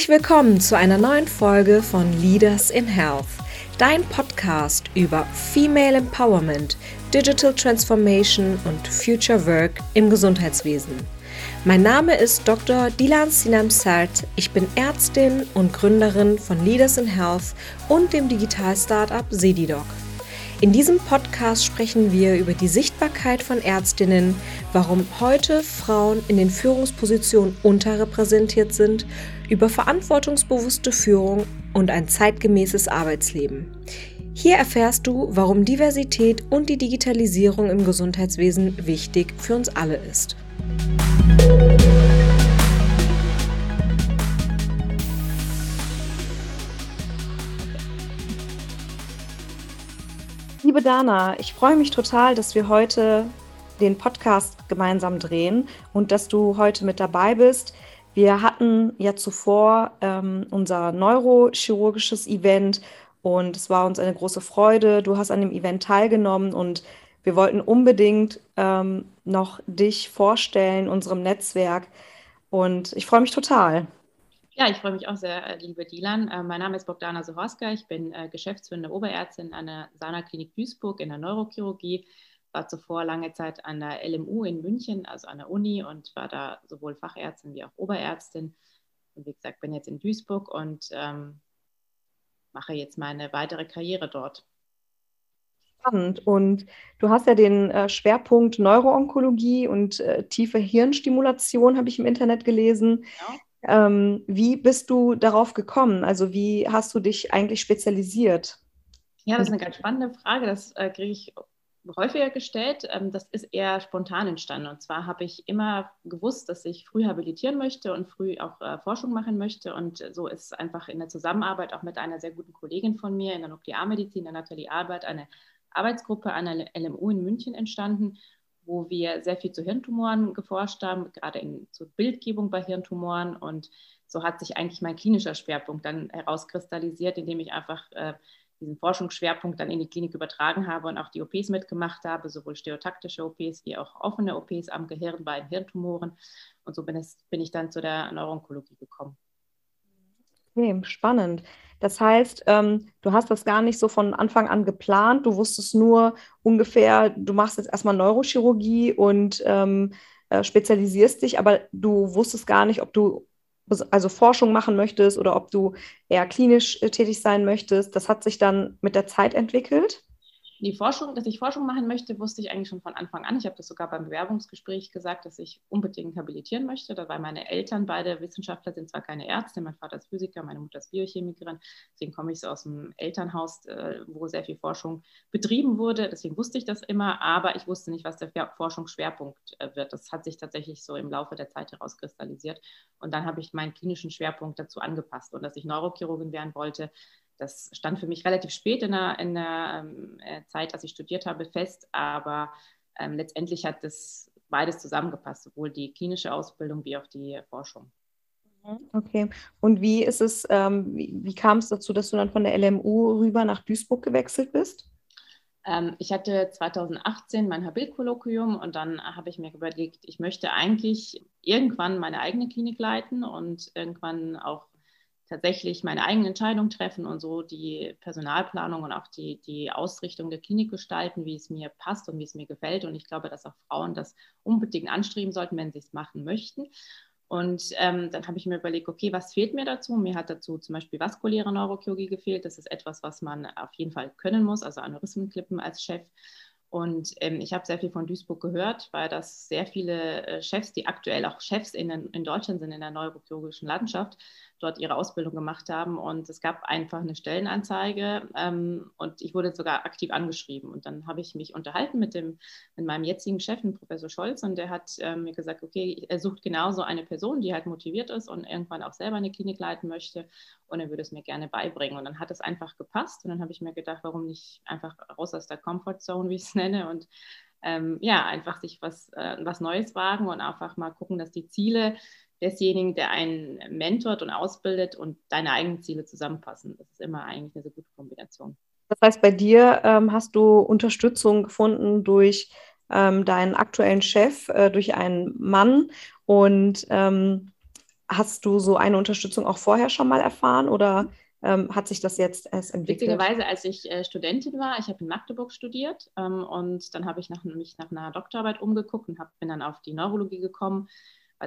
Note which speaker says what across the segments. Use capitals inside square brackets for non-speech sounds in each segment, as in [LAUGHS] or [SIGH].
Speaker 1: Herzlich willkommen zu einer neuen Folge von Leaders in Health, dein Podcast über Female Empowerment, Digital Transformation und Future Work im Gesundheitswesen. Mein Name ist Dr. Dilan Sinam Sart. Ich bin Ärztin und Gründerin von Leaders in Health und dem Digital-Startup Sedidoc. In diesem Podcast sprechen wir über die Sichtbarkeit von Ärztinnen, warum heute Frauen in den Führungspositionen unterrepräsentiert sind, über verantwortungsbewusste Führung und ein zeitgemäßes Arbeitsleben. Hier erfährst du, warum Diversität und die Digitalisierung im Gesundheitswesen wichtig für uns alle ist. Liebe Dana, ich freue mich total, dass wir heute den Podcast gemeinsam drehen und dass du heute mit dabei bist. Wir hatten ja zuvor ähm, unser neurochirurgisches Event und es war uns eine große Freude. Du hast an dem Event teilgenommen und wir wollten unbedingt ähm, noch dich vorstellen, unserem Netzwerk. Und ich freue mich total.
Speaker 2: Ja, ich freue mich auch sehr, äh, liebe Dilan. Äh, mein Name ist Bogdana Sohorska. Ich bin äh, geschäftsführende Oberärztin an der Sana-Klinik Duisburg in der Neurochirurgie. War zuvor lange Zeit an der LMU in München, also an der Uni, und war da sowohl Fachärztin wie auch Oberärztin. Und wie gesagt, bin jetzt in Duisburg und ähm, mache jetzt meine weitere Karriere dort.
Speaker 1: Spannend. Und du hast ja den äh, Schwerpunkt Neuroonkologie und äh, tiefe Hirnstimulation, habe ich im Internet gelesen. Genau. Ähm, wie bist du darauf gekommen? Also wie hast du dich eigentlich spezialisiert?
Speaker 2: Ja, das ist eine ganz spannende Frage. Das äh, kriege ich häufiger gestellt. Ähm, das ist eher spontan entstanden. Und zwar habe ich immer gewusst, dass ich früh habilitieren möchte und früh auch äh, Forschung machen möchte. Und so ist einfach in der Zusammenarbeit auch mit einer sehr guten Kollegin von mir in der Nuklearmedizin, der Nathalie Arbeit, eine Arbeitsgruppe an der LMU in München entstanden wo wir sehr viel zu Hirntumoren geforscht haben, gerade in, zur Bildgebung bei Hirntumoren. Und so hat sich eigentlich mein klinischer Schwerpunkt dann herauskristallisiert, indem ich einfach äh, diesen Forschungsschwerpunkt dann in die Klinik übertragen habe und auch die OPs mitgemacht habe, sowohl stereotaktische OPs wie auch offene OPs am Gehirn bei Hirntumoren. Und so bin, es, bin ich dann zu der Neuroonkologie gekommen.
Speaker 1: Okay, spannend. Das heißt, ähm, du hast das gar nicht so von Anfang an geplant. Du wusstest nur ungefähr, du machst jetzt erstmal Neurochirurgie und ähm, äh, spezialisierst dich, aber du wusstest gar nicht, ob du also Forschung machen möchtest oder ob du eher klinisch äh, tätig sein möchtest. Das hat sich dann mit der Zeit entwickelt
Speaker 2: die Forschung, dass ich Forschung machen möchte, wusste ich eigentlich schon von Anfang an. Ich habe das sogar beim Bewerbungsgespräch gesagt, dass ich unbedingt habilitieren möchte, weil meine Eltern beide Wissenschaftler sind, zwar keine Ärzte, mein Vater ist Physiker, meine Mutter ist Biochemikerin, deswegen komme ich so aus dem Elternhaus, äh, wo sehr viel Forschung betrieben wurde, deswegen wusste ich das immer, aber ich wusste nicht, was der Forschungsschwerpunkt äh, wird. Das hat sich tatsächlich so im Laufe der Zeit herauskristallisiert. Und dann habe ich meinen klinischen Schwerpunkt dazu angepasst. Und dass ich Neurochirurgin werden wollte, das stand für mich relativ spät in der, in der ähm, äh, Zeit, als ich studiert habe, fest, aber ähm, letztendlich hat das beides zusammengepasst, sowohl die klinische Ausbildung wie auch die Forschung.
Speaker 1: Mhm, okay. Und wie ist es, ähm, wie, wie kam es dazu, dass du dann von der LMU rüber nach Duisburg gewechselt bist?
Speaker 2: Ähm, ich hatte 2018 mein Habil-Kolloquium und dann habe ich mir überlegt, ich möchte eigentlich irgendwann meine eigene Klinik leiten und irgendwann auch tatsächlich meine eigene Entscheidung treffen und so die Personalplanung und auch die, die Ausrichtung der Klinik gestalten, wie es mir passt und wie es mir gefällt. Und ich glaube, dass auch Frauen das unbedingt anstreben sollten, wenn sie es machen möchten. Und ähm, dann habe ich mir überlegt, okay, was fehlt mir dazu? Mir hat dazu zum Beispiel vaskuläre Neurochirurgie gefehlt. Das ist etwas, was man auf jeden Fall können muss, also Aneurysmenklippen als Chef. Und ähm, ich habe sehr viel von Duisburg gehört, weil das sehr viele äh, Chefs, die aktuell auch Chefs in, in Deutschland sind in der neurochirurgischen Landschaft, dort ihre Ausbildung gemacht haben. Und es gab einfach eine Stellenanzeige ähm, und ich wurde sogar aktiv angeschrieben. Und dann habe ich mich unterhalten mit, dem, mit meinem jetzigen Chef, dem Professor Scholz, und der hat äh, mir gesagt, okay, er sucht genauso eine Person, die halt motiviert ist und irgendwann auch selber eine Klinik leiten möchte und er würde es mir gerne beibringen. Und dann hat es einfach gepasst und dann habe ich mir gedacht, warum nicht einfach raus aus der Comfortzone, wie ich es nenne, und ähm, ja, einfach sich was, äh, was Neues wagen und einfach mal gucken, dass die Ziele desjenigen, der einen mentort und ausbildet und deine eigenen Ziele zusammenpassen. Das ist immer eigentlich eine sehr gute Kombination.
Speaker 1: Das heißt, bei dir ähm, hast du Unterstützung gefunden durch ähm, deinen aktuellen Chef, äh, durch einen Mann und ähm, Hast du so eine Unterstützung auch vorher schon mal erfahren oder ähm, hat sich das jetzt erst entwickelt?
Speaker 2: Witzigerweise, als ich äh, Studentin war, ich habe in Magdeburg studiert ähm, und dann habe ich nach, mich nach einer Doktorarbeit umgeguckt und hab, bin dann auf die Neurologie gekommen,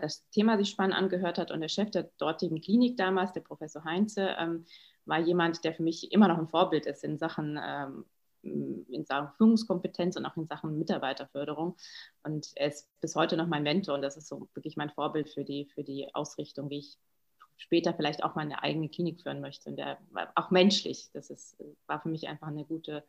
Speaker 2: das Thema sich spannend angehört hat und der Chef der dortigen Klinik damals, der Professor Heinze, ähm, war jemand, der für mich immer noch ein Vorbild ist in Sachen ähm, in Sachen Führungskompetenz und auch in Sachen Mitarbeiterförderung. Und er ist bis heute noch mein Mentor und das ist so wirklich mein Vorbild für die, für die Ausrichtung, wie ich später vielleicht auch meine eigene Klinik führen möchte. Und der war auch menschlich. Das ist, war für mich einfach ein gute,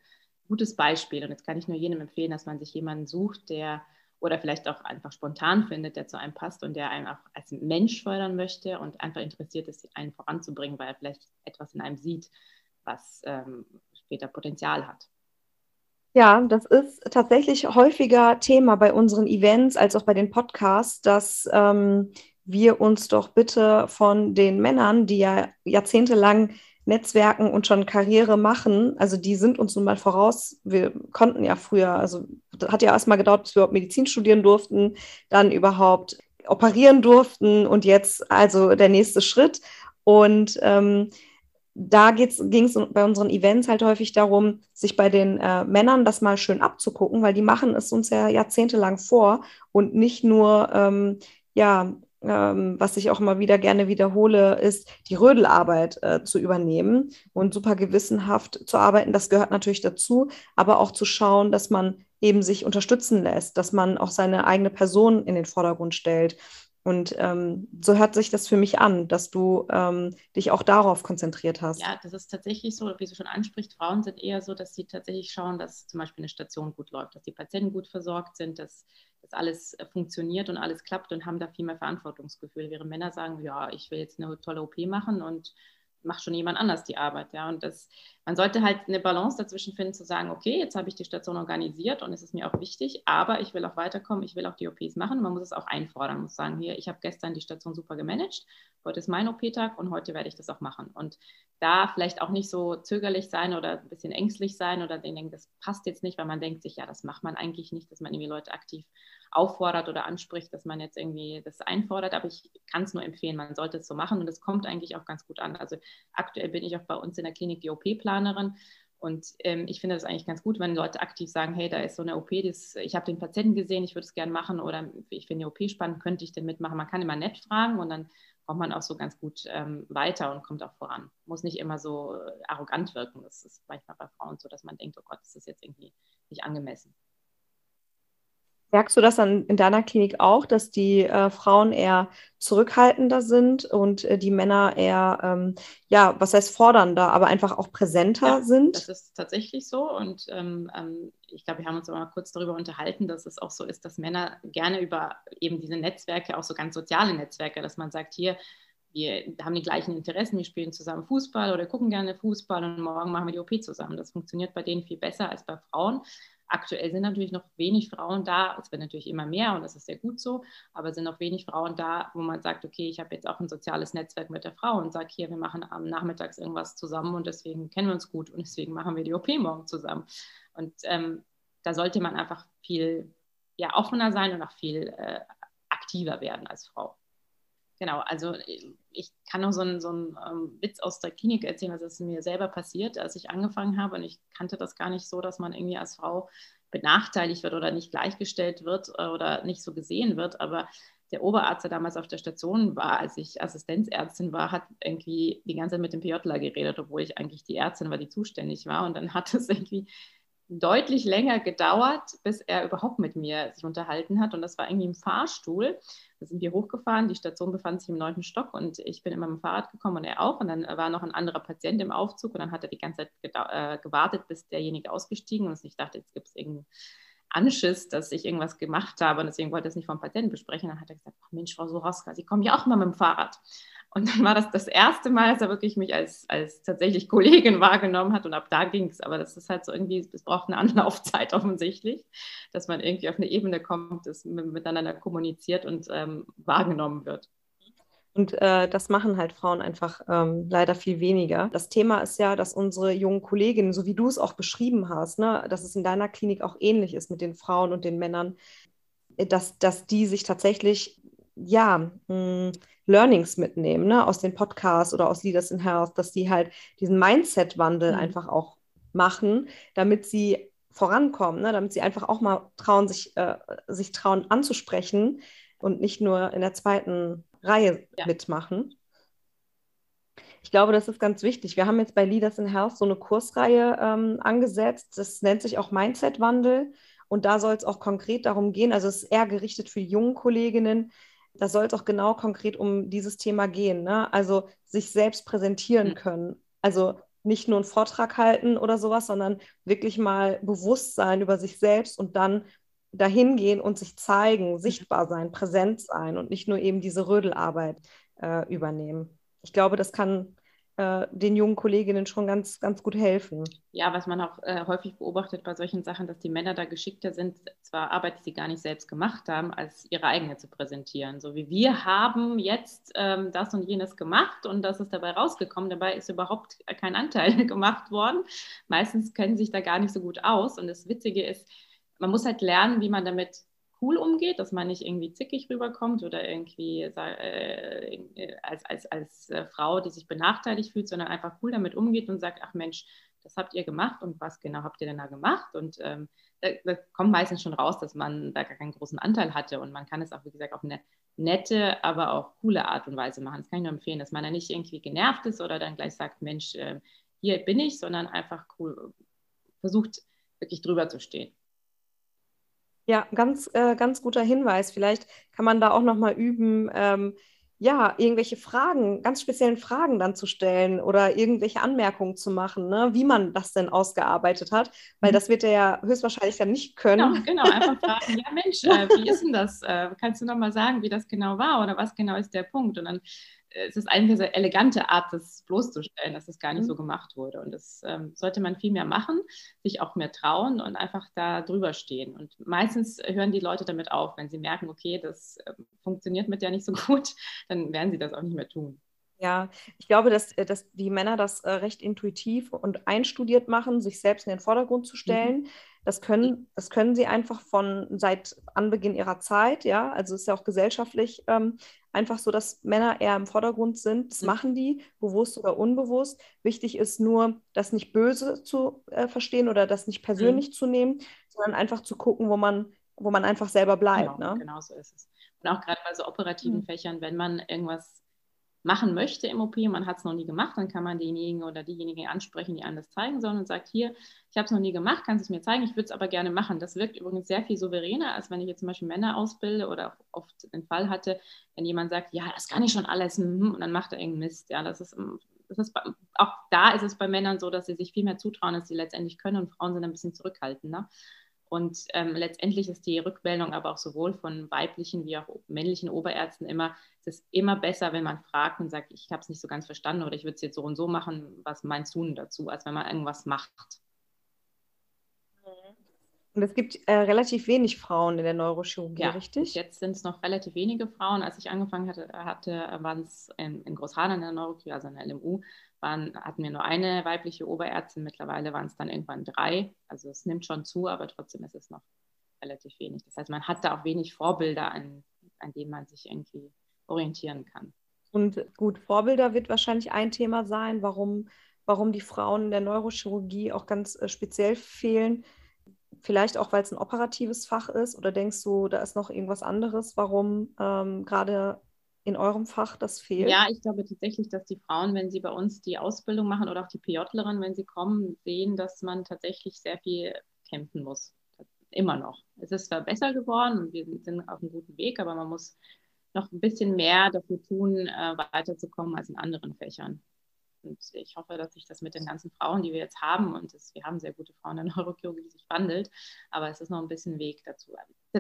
Speaker 2: gutes Beispiel. Und jetzt kann ich nur jedem empfehlen, dass man sich jemanden sucht, der oder vielleicht auch einfach spontan findet, der zu einem passt und der einen auch als Mensch fördern möchte und einfach interessiert ist, einen voranzubringen, weil er vielleicht etwas in einem sieht, was ähm, später Potenzial hat.
Speaker 1: Ja, das ist tatsächlich häufiger Thema bei unseren Events als auch bei den Podcasts, dass ähm, wir uns doch bitte von den Männern, die ja jahrzehntelang Netzwerken und schon Karriere machen, also die sind uns nun mal voraus. Wir konnten ja früher, also hat ja erstmal gedauert, bis wir überhaupt Medizin studieren durften, dann überhaupt operieren durften und jetzt also der nächste Schritt. Und ähm, da ging es bei unseren Events halt häufig darum, sich bei den äh, Männern das mal schön abzugucken, weil die machen es uns ja jahrzehntelang vor und nicht nur ähm, ja ähm, was ich auch immer wieder gerne wiederhole, ist die Rödelarbeit äh, zu übernehmen und super gewissenhaft zu arbeiten. Das gehört natürlich dazu, aber auch zu schauen, dass man eben sich unterstützen lässt, dass man auch seine eigene Person in den Vordergrund stellt und ähm, so hört sich das für mich an, dass du ähm, dich auch darauf konzentriert hast.
Speaker 2: Ja, das ist tatsächlich so, wie du schon ansprichst, Frauen sind eher so, dass sie tatsächlich schauen, dass zum Beispiel eine Station gut läuft, dass die Patienten gut versorgt sind, dass, dass alles äh, funktioniert und alles klappt und haben da viel mehr Verantwortungsgefühl. Während Männer sagen, ja, ich will jetzt eine tolle OP machen und macht schon jemand anders die Arbeit. Ja? Und das, man sollte halt eine Balance dazwischen finden, zu sagen, okay, jetzt habe ich die Station organisiert und es ist mir auch wichtig, aber ich will auch weiterkommen, ich will auch die OPs machen. Man muss es auch einfordern, muss sagen, hier, ich habe gestern die Station super gemanagt, heute ist mein OP-Tag und heute werde ich das auch machen. Und da vielleicht auch nicht so zögerlich sein oder ein bisschen ängstlich sein oder denken, das passt jetzt nicht, weil man denkt sich, ja, das macht man eigentlich nicht, dass man irgendwie Leute aktiv auffordert oder anspricht, dass man jetzt irgendwie das einfordert. Aber ich kann es nur empfehlen, man sollte es so machen und es kommt eigentlich auch ganz gut an. Also aktuell bin ich auch bei uns in der Klinik die OP-Planerin. Und ähm, ich finde das eigentlich ganz gut, wenn Leute aktiv sagen, hey, da ist so eine OP, das, ich habe den Patienten gesehen, ich würde es gerne machen oder ich finde die OP spannend, könnte ich denn mitmachen? Man kann immer nett fragen und dann kommt man auch so ganz gut ähm, weiter und kommt auch voran. Muss nicht immer so äh, arrogant wirken. Das ist manchmal bei Frauen so, dass man denkt, oh Gott, das ist jetzt irgendwie nicht angemessen.
Speaker 1: Merkst du das dann in deiner Klinik auch, dass die äh, Frauen eher zurückhaltender sind und äh, die Männer eher, ähm, ja, was heißt fordernder, aber einfach auch präsenter ja, sind?
Speaker 2: Das ist tatsächlich so und ähm, ähm, ich glaube, wir haben uns aber mal kurz darüber unterhalten, dass es auch so ist, dass Männer gerne über eben diese Netzwerke, auch so ganz soziale Netzwerke, dass man sagt, hier, wir haben die gleichen Interessen, wir spielen zusammen Fußball oder gucken gerne Fußball und morgen machen wir die OP zusammen. Das funktioniert bei denen viel besser als bei Frauen. Aktuell sind natürlich noch wenig Frauen da, es wird natürlich immer mehr und das ist sehr gut so, aber sind noch wenig Frauen da, wo man sagt, okay, ich habe jetzt auch ein soziales Netzwerk mit der Frau und sage hier, wir machen am Nachmittags irgendwas zusammen und deswegen kennen wir uns gut und deswegen machen wir die OP morgen zusammen. Und ähm, da sollte man einfach viel ja, offener sein und auch viel äh, aktiver werden als Frau. Genau, also ich kann noch so einen, so einen ähm, Witz aus der Klinik erzählen, was ist mir selber passiert, als ich angefangen habe. Und ich kannte das gar nicht so, dass man irgendwie als Frau benachteiligt wird oder nicht gleichgestellt wird äh, oder nicht so gesehen wird. Aber der Oberarzt, der damals auf der Station war, als ich Assistenzärztin war, hat irgendwie die ganze Zeit mit dem PJler geredet, obwohl ich eigentlich die Ärztin war, die zuständig war. Und dann hat [LAUGHS] es irgendwie deutlich länger gedauert, bis er überhaupt mit mir sich unterhalten hat. Und das war irgendwie im Fahrstuhl. Da sind wir hochgefahren, die Station befand sich im neunten Stock und ich bin immer mit dem Fahrrad gekommen und er auch. Und dann war noch ein anderer Patient im Aufzug und dann hat er die ganze Zeit äh, gewartet, bis derjenige ausgestiegen ist. Und ich dachte, jetzt gibt es irgendeinen Anschiss, dass ich irgendwas gemacht habe und deswegen wollte er es nicht vom Patienten besprechen. Dann hat er gesagt, Mensch, Frau Soroska, Sie kommen ja auch mal mit dem Fahrrad. Und dann war das das erste Mal, dass er wirklich mich als, als tatsächlich Kollegin [LAUGHS] wahrgenommen hat. Und ab da ging es. Aber das ist halt so irgendwie, es braucht eine Anlaufzeit [LAUGHS] offensichtlich, dass man irgendwie auf eine Ebene kommt, das miteinander kommuniziert und ähm, wahrgenommen wird.
Speaker 1: Und äh, das machen halt Frauen einfach ähm, leider viel weniger. Das Thema ist ja, dass unsere jungen Kolleginnen, so wie du es auch beschrieben hast, ne, dass es in deiner Klinik auch ähnlich ist mit den Frauen und den Männern, dass, dass die sich tatsächlich ja, mh, Learnings mitnehmen, ne, aus den Podcasts oder aus Leaders in Health, dass die halt diesen Mindset-Wandel mhm. einfach auch machen, damit sie vorankommen, ne, damit sie einfach auch mal trauen, sich, äh, sich trauen anzusprechen und nicht nur in der zweiten Reihe ja. mitmachen. Ich glaube, das ist ganz wichtig. Wir haben jetzt bei Leaders in Health so eine Kursreihe ähm, angesetzt. Das nennt sich auch Mindset-Wandel. Und da soll es auch konkret darum gehen, also es ist eher gerichtet für junge Kolleginnen, da soll es auch genau konkret um dieses Thema gehen. Ne? Also sich selbst präsentieren mhm. können. Also nicht nur einen Vortrag halten oder sowas, sondern wirklich mal bewusst sein über sich selbst und dann dahin gehen und sich zeigen, mhm. sichtbar sein, präsent sein und nicht nur eben diese Rödelarbeit äh, übernehmen. Ich glaube, das kann äh, den jungen Kolleginnen schon ganz, ganz gut helfen.
Speaker 2: Ja, was man auch äh, häufig beobachtet bei solchen Sachen, dass die Männer da geschickter sind, zwar Arbeit, die sie gar nicht selbst gemacht haben, als ihre eigene zu präsentieren. So wie wir haben jetzt ähm, das und jenes gemacht und das ist dabei rausgekommen. Dabei ist überhaupt kein Anteil [LAUGHS] gemacht worden. Meistens kennen sie sich da gar nicht so gut aus. Und das Witzige ist, man muss halt lernen, wie man damit cool umgeht, dass man nicht irgendwie zickig rüberkommt oder irgendwie äh, als, als, als äh, Frau, die sich benachteiligt fühlt, sondern einfach cool damit umgeht und sagt, ach Mensch, das habt ihr gemacht und was genau habt ihr denn da gemacht? Und ähm, da, da, kommt meistens schon raus, dass man da gar keinen großen Anteil hatte und man kann es auch, wie gesagt, auf eine nette, aber auch coole Art und Weise machen. Das kann ich nur empfehlen, dass man da nicht irgendwie genervt ist oder dann gleich sagt, Mensch, äh, hier bin ich, sondern einfach cool versucht, wirklich drüber zu stehen.
Speaker 1: Ja, ganz, äh, ganz guter Hinweis. Vielleicht kann man da auch noch mal üben, ähm, ja, irgendwelche Fragen, ganz speziellen Fragen dann zu stellen oder irgendwelche Anmerkungen zu machen, ne, wie man das denn ausgearbeitet hat, weil mhm. das wird er ja höchstwahrscheinlich dann nicht können.
Speaker 2: Genau, genau einfach fragen, [LAUGHS] ja Mensch, äh, wie ist denn das? Äh, kannst du noch mal sagen, wie das genau war oder was genau ist der Punkt? Und dann es ist eigentlich eine sehr elegante Art, das bloßzustellen, dass das gar nicht mhm. so gemacht wurde. Und das ähm, sollte man viel mehr machen, sich auch mehr trauen und einfach da drüber stehen. Und meistens hören die Leute damit auf, wenn sie merken, okay, das äh, funktioniert mit der nicht so [LAUGHS] gut, dann werden sie das auch nicht mehr tun.
Speaker 1: Ja, ich glaube, dass, äh, dass die Männer das äh, recht intuitiv und einstudiert machen, sich selbst in den Vordergrund zu stellen. Mhm. Das können, das können sie einfach von seit Anbeginn ihrer Zeit, ja. Also es ist ja auch gesellschaftlich ähm, einfach so, dass Männer eher im Vordergrund sind. Das mhm. machen die, bewusst oder unbewusst. Wichtig ist nur, das nicht böse zu äh, verstehen oder das nicht persönlich mhm. zu nehmen, sondern einfach zu gucken, wo man, wo man einfach selber bleibt.
Speaker 2: Genau,
Speaker 1: ne?
Speaker 2: genau so ist es. Und auch gerade bei so operativen mhm. Fächern, wenn man irgendwas machen möchte im OP, man hat es noch nie gemacht, dann kann man denjenigen oder diejenige ansprechen, die einem das zeigen sollen und sagt, hier, ich habe es noch nie gemacht, kannst du es mir zeigen, ich würde es aber gerne machen. Das wirkt übrigens sehr viel souveräner, als wenn ich jetzt zum Beispiel Männer ausbilde oder oft den Fall hatte, wenn jemand sagt, ja, das kann ich schon alles hm, und dann macht er irgendeinen Mist. Ja, das ist, das ist auch da ist es bei Männern so, dass sie sich viel mehr zutrauen, als sie letztendlich können und Frauen sind ein bisschen zurückhaltender. Und ähm, letztendlich ist die Rückmeldung aber auch sowohl von weiblichen wie auch männlichen Oberärzten immer, es ist immer besser, wenn man fragt und sagt, ich habe es nicht so ganz verstanden oder ich würde es jetzt so und so machen, was meinst du dazu, als wenn man irgendwas macht.
Speaker 1: Und es gibt äh, relativ wenig Frauen in der Neurochirurgie,
Speaker 2: ja,
Speaker 1: richtig?
Speaker 2: Jetzt sind es noch relativ wenige Frauen. Als ich angefangen hatte, hatte waren es in, in Großhadern in der Neurochirurgie, also in der LMU, waren, hatten wir nur eine weibliche Oberärztin, mittlerweile waren es dann irgendwann drei. Also es nimmt schon zu, aber trotzdem ist es noch relativ wenig. Das heißt, man hat da auch wenig Vorbilder, an, an denen man sich irgendwie orientieren kann.
Speaker 1: Und gut, Vorbilder wird wahrscheinlich ein Thema sein, warum, warum die Frauen in der Neurochirurgie auch ganz äh, speziell fehlen. Vielleicht auch, weil es ein operatives Fach ist oder denkst du, da ist noch irgendwas anderes, warum ähm, gerade in eurem Fach das fehlt?
Speaker 2: Ja, ich glaube tatsächlich, dass die Frauen, wenn sie bei uns die Ausbildung machen oder auch die PJlerin, wenn sie kommen, sehen, dass man tatsächlich sehr viel kämpfen muss. Immer noch. Es ist zwar besser geworden und wir sind auf einem guten Weg, aber man muss noch ein bisschen mehr dafür tun, äh, weiterzukommen als in anderen Fächern. Und ich hoffe, dass sich das mit den ganzen Frauen, die wir jetzt haben, und das, wir haben sehr gute Frauen in der Neurochirurgie, sich wandelt, aber es ist noch ein bisschen Weg dazu.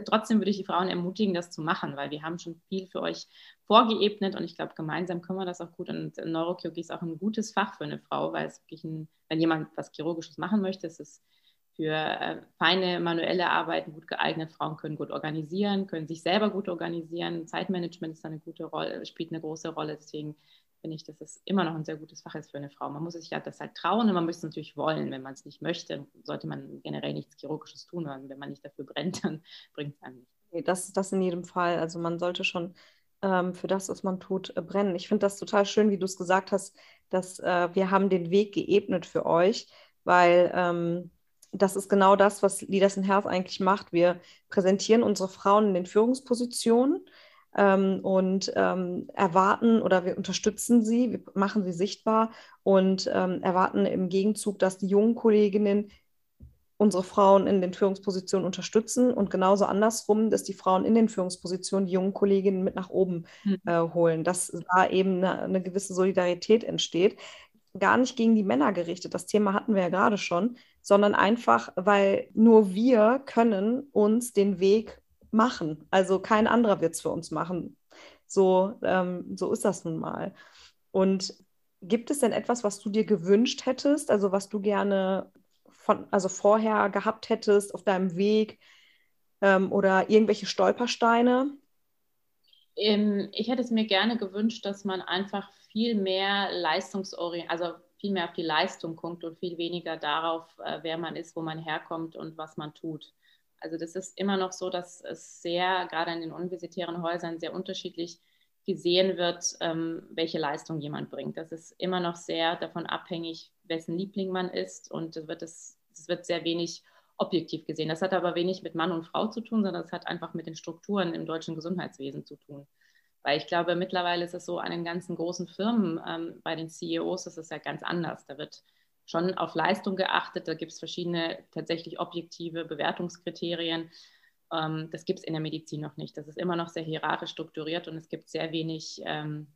Speaker 2: Trotzdem würde ich die Frauen ermutigen, das zu machen, weil wir haben schon viel für euch vorgeebnet und ich glaube, gemeinsam können wir das auch gut. Und Neurochirurgie ist auch ein gutes Fach für eine Frau, weil es wirklich ein, wenn jemand was Chirurgisches machen möchte, ist es für äh, feine manuelle Arbeiten gut geeignet. Frauen können gut organisieren, können sich selber gut organisieren. Zeitmanagement ist eine gute Rolle, spielt eine große Rolle. Deswegen finde ich, dass es immer noch ein sehr gutes Fach ist für eine Frau. Man muss sich ja das halt trauen und man muss es natürlich wollen. Wenn man es nicht möchte, sollte man generell nichts Chirurgisches tun. Weil wenn man nicht dafür brennt, [LAUGHS] dann bringt es einem nicht.
Speaker 1: Nee, das, das in jedem Fall. Also man sollte schon ähm, für das, was man tut, äh, brennen. Ich finde das total schön, wie du es gesagt hast, dass äh, wir haben den Weg geebnet für euch, weil ähm, das ist genau das, was Leaders in Health eigentlich macht. Wir präsentieren unsere Frauen in den Führungspositionen ähm, und ähm, erwarten oder wir unterstützen sie, wir machen sie sichtbar und ähm, erwarten im Gegenzug, dass die jungen Kolleginnen unsere Frauen in den Führungspositionen unterstützen und genauso andersrum, dass die Frauen in den Führungspositionen die jungen Kolleginnen mit nach oben mhm. äh, holen, dass da eben eine, eine gewisse Solidarität entsteht. Gar nicht gegen die Männer gerichtet, das Thema hatten wir ja gerade schon, sondern einfach, weil nur wir können uns den Weg machen. Also kein anderer wird es für uns machen. So, ähm, so ist das nun mal. Und gibt es denn etwas, was du dir gewünscht hättest, also was du gerne von, also vorher gehabt hättest auf deinem Weg ähm, oder irgendwelche Stolpersteine?
Speaker 2: Ähm, ich hätte es mir gerne gewünscht, dass man einfach viel mehr leistungsorientiert, also viel mehr auf die Leistung guckt und viel weniger darauf, äh, wer man ist, wo man herkommt und was man tut. Also das ist immer noch so, dass es sehr, gerade in den universitären Häusern, sehr unterschiedlich gesehen wird, ähm, welche Leistung jemand bringt. Das ist immer noch sehr davon abhängig, wessen Liebling man ist und es wird, es, es wird sehr wenig objektiv gesehen. Das hat aber wenig mit Mann und Frau zu tun, sondern das hat einfach mit den Strukturen im deutschen Gesundheitswesen zu tun. Weil ich glaube, mittlerweile ist es so an den ganzen großen Firmen, ähm, bei den CEOs ist es ja ganz anders. Da wird schon auf Leistung geachtet. Da gibt es verschiedene tatsächlich objektive Bewertungskriterien. Ähm, das gibt es in der Medizin noch nicht. Das ist immer noch sehr hierarchisch strukturiert und es gibt sehr wenig ähm,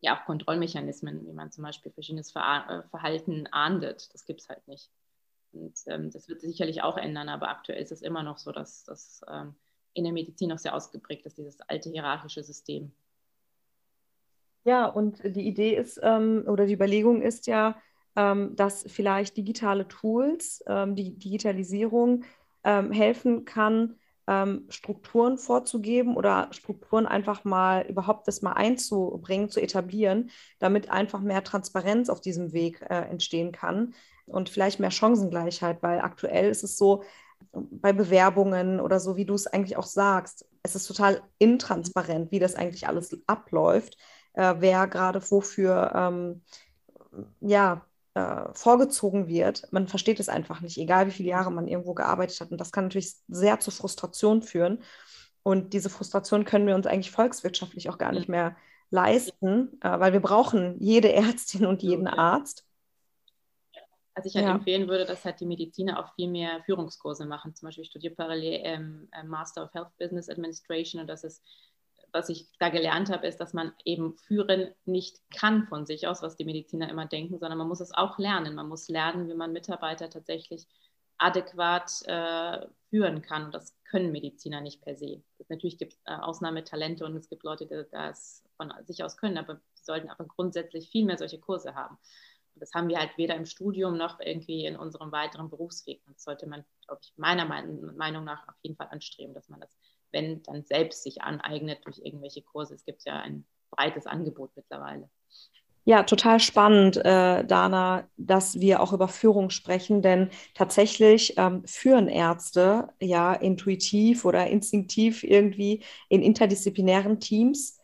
Speaker 2: ja, auch Kontrollmechanismen, wie man zum Beispiel verschiedenes Ver äh, Verhalten ahndet. Das gibt es halt nicht. Und ähm, das wird sich sicherlich auch ändern, aber aktuell ist es immer noch so, dass das ähm, in der Medizin noch sehr ausgeprägt ist, dieses alte hierarchische System.
Speaker 1: Ja, und die Idee ist ähm, oder die Überlegung ist ja, dass vielleicht digitale Tools, ähm, die Digitalisierung ähm, helfen kann, ähm, Strukturen vorzugeben oder Strukturen einfach mal überhaupt das mal einzubringen, zu etablieren, damit einfach mehr Transparenz auf diesem Weg äh, entstehen kann und vielleicht mehr Chancengleichheit, weil aktuell ist es so, bei Bewerbungen oder so, wie du es eigentlich auch sagst, es ist total intransparent, wie das eigentlich alles abläuft, äh, wer gerade wofür ähm, ja, äh, vorgezogen wird. Man versteht es einfach nicht, egal wie viele Jahre man irgendwo gearbeitet hat. Und das kann natürlich sehr zu Frustration führen. Und diese Frustration können wir uns eigentlich volkswirtschaftlich auch gar nicht mehr leisten, äh, weil wir brauchen jede Ärztin und jeden Arzt.
Speaker 2: Also ich halt ja. empfehlen würde, dass halt die Mediziner auch viel mehr Führungskurse machen. Zum Beispiel ich studiere parallel ähm, Master of Health Business Administration und das ist was ich da gelernt habe, ist, dass man eben führen nicht kann von sich aus, was die Mediziner immer denken, sondern man muss es auch lernen. Man muss lernen, wie man Mitarbeiter tatsächlich adäquat äh, führen kann. Und das können Mediziner nicht per se. Natürlich gibt es äh, Ausnahmetalente und es gibt Leute, die das von sich aus können, aber sie sollten aber grundsätzlich viel mehr solche Kurse haben. Und das haben wir halt weder im Studium noch irgendwie in unserem weiteren Berufsweg. Das sollte man, glaube ich, meiner Meinung nach auf jeden Fall anstreben, dass man das wenn dann selbst sich aneignet durch irgendwelche Kurse. Es gibt ja ein breites Angebot mittlerweile.
Speaker 1: Ja, total spannend, äh, Dana, dass wir auch über Führung sprechen, denn tatsächlich ähm, führen Ärzte ja intuitiv oder instinktiv irgendwie in interdisziplinären Teams,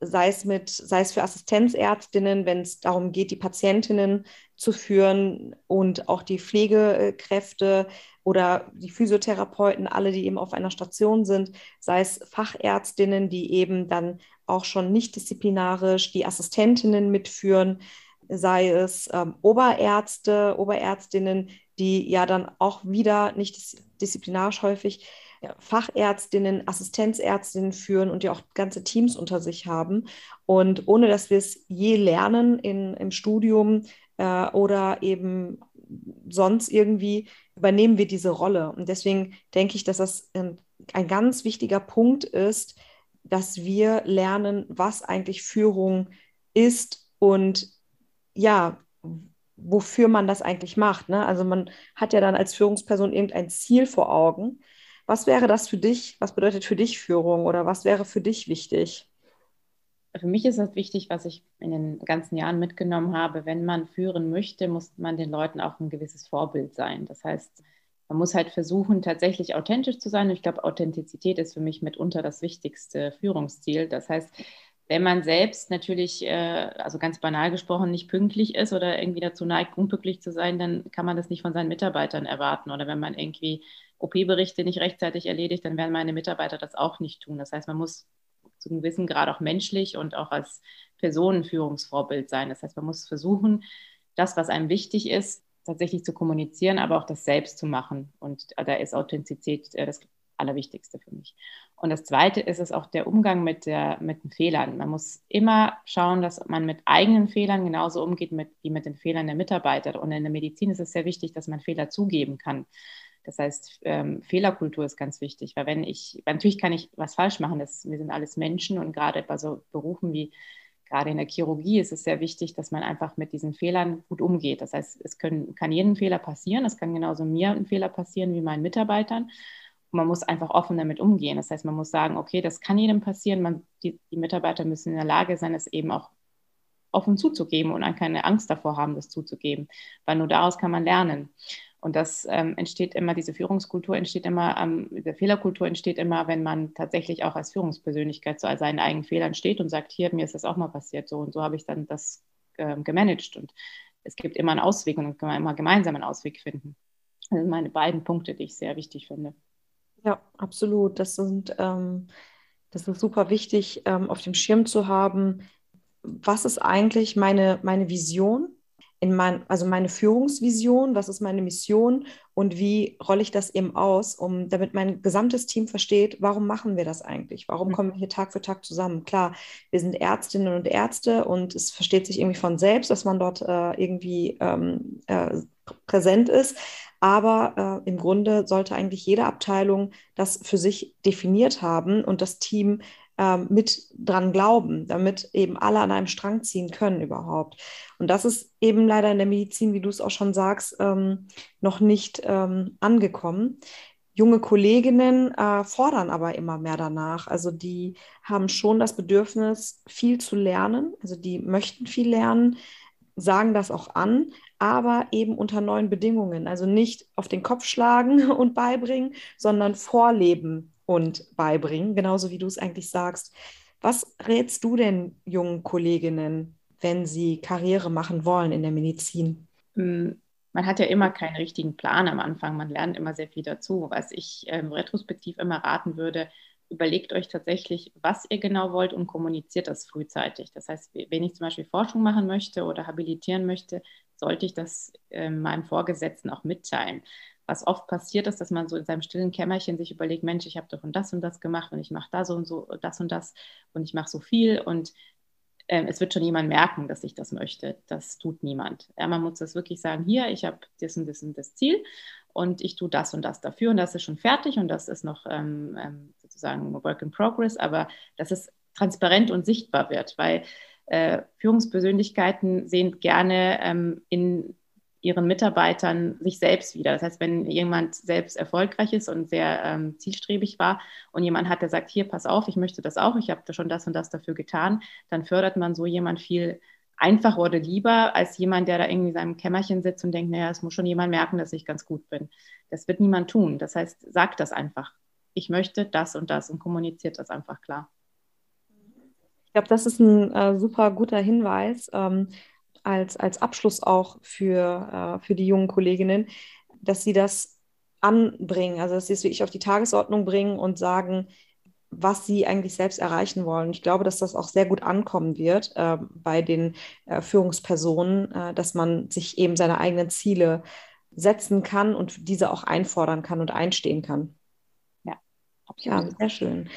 Speaker 1: sei es mit, sei es für Assistenzärztinnen, wenn es darum geht, die Patientinnen zu führen und auch die Pflegekräfte, oder die Physiotherapeuten, alle, die eben auf einer Station sind, sei es Fachärztinnen, die eben dann auch schon nicht disziplinarisch die Assistentinnen mitführen, sei es ähm, Oberärzte, Oberärztinnen, die ja dann auch wieder nicht dis disziplinarisch häufig Fachärztinnen, Assistenzärztinnen führen und ja auch ganze Teams unter sich haben. Und ohne dass wir es je lernen in, im Studium äh, oder eben sonst irgendwie übernehmen wir diese Rolle. Und deswegen denke ich, dass das ein, ein ganz wichtiger Punkt ist, dass wir lernen, was eigentlich Führung ist und ja, wofür man das eigentlich macht. Ne? Also man hat ja dann als Führungsperson irgendein Ziel vor Augen. Was wäre das für dich? Was bedeutet für dich Führung oder was wäre für dich wichtig?
Speaker 2: Für mich ist das wichtig, was ich in den ganzen Jahren mitgenommen habe. Wenn man führen möchte, muss man den Leuten auch ein gewisses Vorbild sein. Das heißt, man muss halt versuchen, tatsächlich authentisch zu sein. ich glaube, Authentizität ist für mich mitunter das wichtigste Führungsziel. Das heißt, wenn man selbst natürlich, äh, also ganz banal gesprochen, nicht pünktlich ist oder irgendwie dazu neigt, unpünktlich zu sein, dann kann man das nicht von seinen Mitarbeitern erwarten. Oder wenn man irgendwie OP-Berichte nicht rechtzeitig erledigt, dann werden meine Mitarbeiter das auch nicht tun. Das heißt, man muss zu einem gewissen Grad auch menschlich und auch als Personenführungsvorbild sein. Das heißt, man muss versuchen, das, was einem wichtig ist, tatsächlich zu kommunizieren, aber auch das selbst zu machen. Und da ist Authentizität äh, das Allerwichtigste für mich. Und das Zweite ist es auch der Umgang mit, der, mit den Fehlern. Man muss immer schauen, dass man mit eigenen Fehlern genauso umgeht mit, wie mit den Fehlern der Mitarbeiter. Und in der Medizin ist es sehr wichtig, dass man Fehler zugeben kann. Das heißt, ähm, Fehlerkultur ist ganz wichtig, weil wenn ich, natürlich kann ich was falsch machen, das, wir sind alles Menschen und gerade bei so Berufen wie gerade in der Chirurgie ist es sehr wichtig, dass man einfach mit diesen Fehlern gut umgeht. Das heißt, es können, kann jeden Fehler passieren, es kann genauso mir ein Fehler passieren wie meinen Mitarbeitern man muss einfach offen damit umgehen. Das heißt, man muss sagen, okay, das kann jedem passieren. Man, die, die Mitarbeiter müssen in der Lage sein, es eben auch offen zuzugeben und keine Angst davor haben, das zuzugeben, weil nur daraus kann man lernen. Und das ähm, entsteht immer, diese Führungskultur entsteht immer, ähm, diese Fehlerkultur entsteht immer, wenn man tatsächlich auch als Führungspersönlichkeit zu seinen eigenen Fehlern steht und sagt, hier, mir ist das auch mal passiert, so und so habe ich dann das ähm, gemanagt. Und es gibt immer einen Ausweg und kann immer gemeinsam einen Ausweg finden. Das sind meine beiden Punkte, die ich sehr wichtig finde.
Speaker 1: Ja, absolut. Das sind, ähm, das ist super wichtig, ähm, auf dem Schirm zu haben. Was ist eigentlich meine, meine Vision? In mein, also meine Führungsvision, was ist meine Mission und wie rolle ich das eben aus, um damit mein gesamtes Team versteht, warum machen wir das eigentlich? Warum kommen wir hier Tag für Tag zusammen? Klar, wir sind Ärztinnen und Ärzte und es versteht sich irgendwie von selbst, dass man dort äh, irgendwie ähm, äh, präsent ist. Aber äh, im Grunde sollte eigentlich jede Abteilung das für sich definiert haben und das Team äh, mit dran glauben, damit eben alle an einem Strang ziehen können überhaupt. Und das ist eben leider in der Medizin, wie du es auch schon sagst, ähm, noch nicht ähm, angekommen. Junge Kolleginnen äh, fordern aber immer mehr danach. Also die haben schon das Bedürfnis, viel zu lernen. Also die möchten viel lernen, sagen das auch an, aber eben unter neuen Bedingungen. Also nicht auf den Kopf schlagen [LAUGHS] und beibringen, sondern vorleben und beibringen, genauso wie du es eigentlich sagst. Was rätst du denn jungen Kolleginnen, wenn sie Karriere machen wollen in der Medizin?
Speaker 2: Hm, man hat ja immer keinen richtigen Plan am Anfang. Man lernt immer sehr viel dazu. Was ich ähm, retrospektiv immer raten würde, überlegt euch tatsächlich, was ihr genau wollt und kommuniziert das frühzeitig. Das heißt, wenn ich zum Beispiel Forschung machen möchte oder habilitieren möchte, sollte ich das äh, meinem Vorgesetzten auch mitteilen. Was oft passiert ist, dass man so in seinem stillen Kämmerchen sich überlegt, Mensch, ich habe doch und das und das gemacht und ich mache da so und so das und das und ich mache so viel und äh, es wird schon jemand merken, dass ich das möchte. Das tut niemand. Ja, man muss das wirklich sagen, hier, ich habe das und das und das Ziel und ich tue das und das dafür und das ist schon fertig und das ist noch ähm, ähm sozusagen Work in Progress, aber dass es transparent und sichtbar wird, weil äh, Führungspersönlichkeiten sehen gerne ähm, in ihren Mitarbeitern sich selbst wieder. Das heißt, wenn jemand selbst erfolgreich ist und sehr ähm, zielstrebig war und jemand hat, der sagt, hier, pass auf, ich möchte das auch, ich habe da schon das und das dafür getan, dann fördert man so jemand viel einfacher oder lieber als jemand, der da irgendwie in seinem Kämmerchen sitzt und denkt, naja, es muss schon jemand merken, dass ich ganz gut bin. Das wird niemand tun. Das heißt, sagt das einfach ich möchte das und das und kommuniziert das einfach klar.
Speaker 1: Ich glaube, das ist ein äh, super guter Hinweis ähm, als, als Abschluss auch für, äh, für die jungen Kolleginnen, dass sie das anbringen, also dass sie es wirklich auf die Tagesordnung bringen und sagen, was sie eigentlich selbst erreichen wollen. Ich glaube, dass das auch sehr gut ankommen wird äh, bei den äh, Führungspersonen, äh, dass man sich eben seine eigenen Ziele setzen kann und diese auch einfordern kann und einstehen kann. Ja, sehr schön.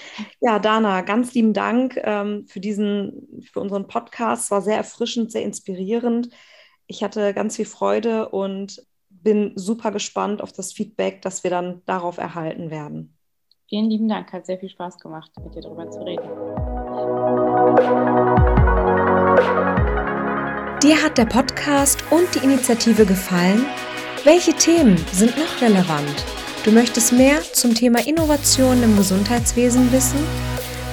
Speaker 1: Ja, Dana, ganz lieben Dank ähm, für diesen, für unseren Podcast. Es war sehr erfrischend, sehr inspirierend. Ich hatte ganz viel Freude und bin super gespannt auf das Feedback, das wir dann darauf erhalten werden.
Speaker 2: Vielen lieben Dank, hat sehr viel Spaß gemacht, mit dir darüber zu reden.
Speaker 1: Dir hat der Podcast und die Initiative gefallen? Welche Themen sind noch relevant? Du möchtest mehr zum Thema Innovation im Gesundheitswesen wissen?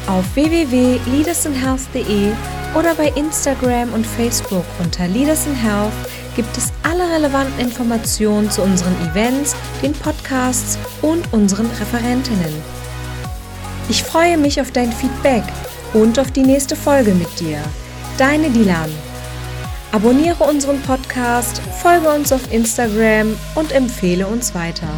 Speaker 1: Auf www.leadersinhealth.de oder bei Instagram und Facebook unter Leaders in Health
Speaker 3: gibt es alle relevanten Informationen zu unseren Events, den Podcasts und unseren Referentinnen. Ich freue mich auf dein Feedback und auf die nächste Folge mit dir. Deine Dilan. Abonniere unseren Podcast, folge uns auf Instagram und empfehle uns weiter.